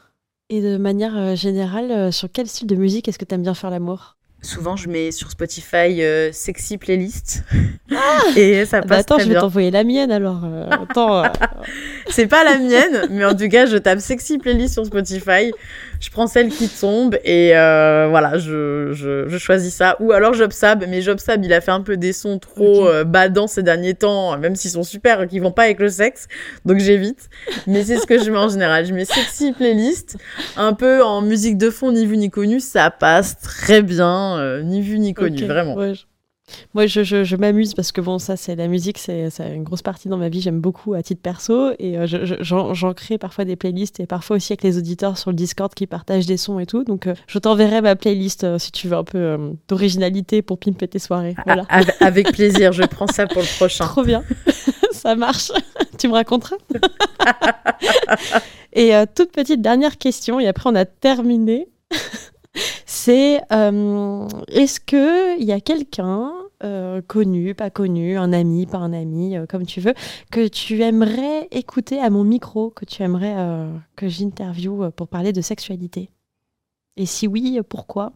Et de manière euh, générale, euh, sur quel style de musique est-ce que tu aimes bien faire l'amour? Souvent, je mets sur Spotify euh, Sexy Playlist. et ça Ah bah passe Attends, très je vais t'envoyer la mienne alors. euh, attends, euh, C'est pas la mienne, mais en tout cas, je tape Sexy Playlist sur Spotify. Je prends celle qui tombe et euh, voilà, je, je, je choisis ça. Ou alors Jobsab, mais Jobsab, il a fait un peu des sons trop Ok. euh, badants ces derniers temps, même s'ils sont super, qui vont pas avec le sexe, donc j'évite. Mais c'est ce que je mets en général. Je mets Sexy Playlist, un peu en musique de fond, ni vu ni connu, ça passe très bien, euh, ni vu ni connu, vraiment. ouais, je- Moi, je, je, m'amuse parce que bon, ça, c'est la musique, c'est une grosse partie dans ma vie. J'aime beaucoup à titre perso et euh, j'en crée parfois des playlists et parfois aussi avec les auditeurs sur le Discord qui partagent des sons et tout. Donc, euh, je t'enverrai ma playlist euh, si tu veux un peu d'originalité pour pimper tes soirées. Voilà. Avec plaisir, je prends ça pour le prochain. Trop bien, ça marche. tu me raconteras. et toute petite dernière question et après on a terminé c'est est-ce qu'il y a quelqu'un euh, connu, pas connu, un ami, pas un ami, euh, comme tu veux, que tu aimerais écouter à mon micro, que tu aimerais que j'interviewe pour parler de sexualité Et si oui, pourquoi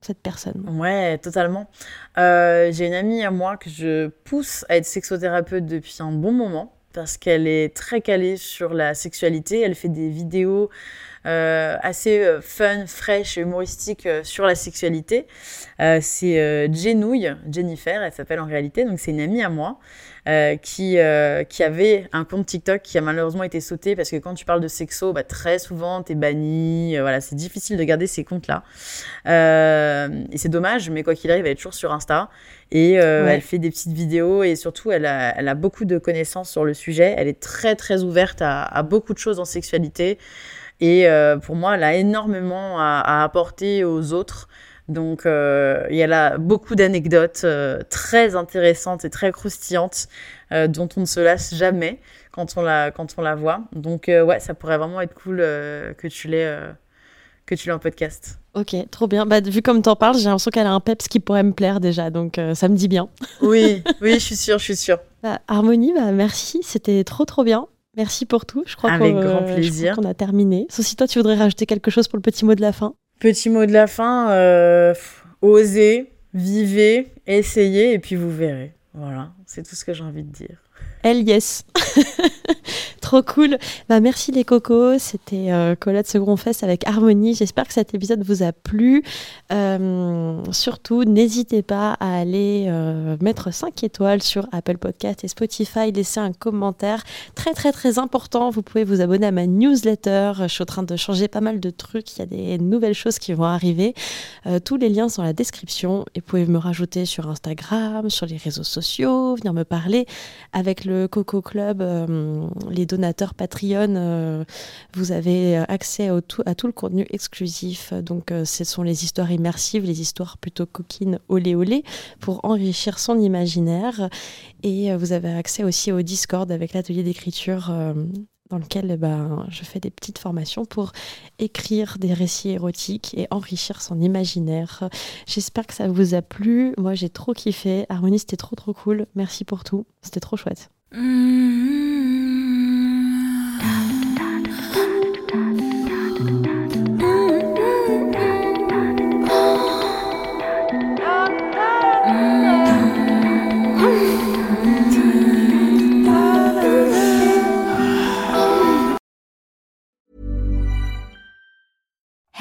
cette personne? Ouais, totalement. J'ai une amie à moi que je pousse à être sexothérapeute depuis un bon moment parce qu'elle est très calée sur la sexualité. Elle fait des vidéos euh, assez euh, fun, fraîche et humoristique euh, sur la sexualité. c'est Jenouille, Jennifer, elle s'appelle en réalité, donc c'est une amie à moi. qui, qui avait un compte TikTok qui a malheureusement été sauté parce que quand tu parles de sexo, bah, très souvent t'es banni. voilà, c'est difficile de garder ces comptes-là. et c'est dommage, mais quoi qu'il arrive, elle est toujours sur Insta. Et elle fait des petites vidéos et surtout, elle a, elle a, beaucoup de connaissances sur le sujet. Elle est très, très ouverte à, à beaucoup de choses en sexualité. Et euh, pour moi, elle a énormément à, apporter aux autres. Donc, euh, il y a beaucoup d'anecdotes euh, très intéressantes et très croustillantes dont on ne se lasse jamais quand on la, quand on la voit. Donc, ouais, ça pourrait vraiment être cool que tu l'aies que tu l'aies en podcast. Ok, trop bien. Bah, vu comme tu en parles, j'ai l'impression qu'elle a un peps qui pourrait me plaire déjà, donc ça me dit bien. oui, oui, je suis sûre, je suis sûre. Bah, Harmonie, bah, merci, c'était trop trop bien. Merci pour tout. Je crois Avec grand plaisir. qu'on a terminé. Sauf si toi, tu voudrais rajouter quelque chose pour le petit mot de la fin? Petit mot de la fin, euh, osez, vivez, essayez et puis vous verrez. Voilà, c'est tout ce que j'ai envie de dire. Elle, yes. Trop cool. Bah, merci les cocos. C'était euh, Colette Second Fest avec Harmonie. J'espère que cet épisode vous a plu. Euh, surtout, n'hésitez pas à aller euh, mettre 5 étoiles sur Apple Podcast et Spotify. Laisser un commentaire. Très, très, très important. Vous pouvez vous abonner à ma newsletter. Je suis en train de changer pas mal de trucs. Il y a des nouvelles choses qui vont arriver. tous les liens sont dans la description. Et vous pouvez me rajouter sur Instagram, sur les réseaux sociaux, venir me parler avec le Coco Club. les donateurs Patreon, euh, vous avez accès à tout, le contenu exclusif. Donc, euh, ce sont les histoires immersives, les histoires plutôt coquines, olé olé, pour enrichir son imaginaire. Et euh, vous avez accès aussi au Discord avec l'atelier d'écriture dans lequel eh ben, je fais des petites formations pour écrire des récits érotiques et enrichir son imaginaire. J'espère que ça vous a plu. Moi, j'ai trop kiffé. Harmonie, c'était trop trop cool. Merci pour tout. C'était trop chouette. Mmh.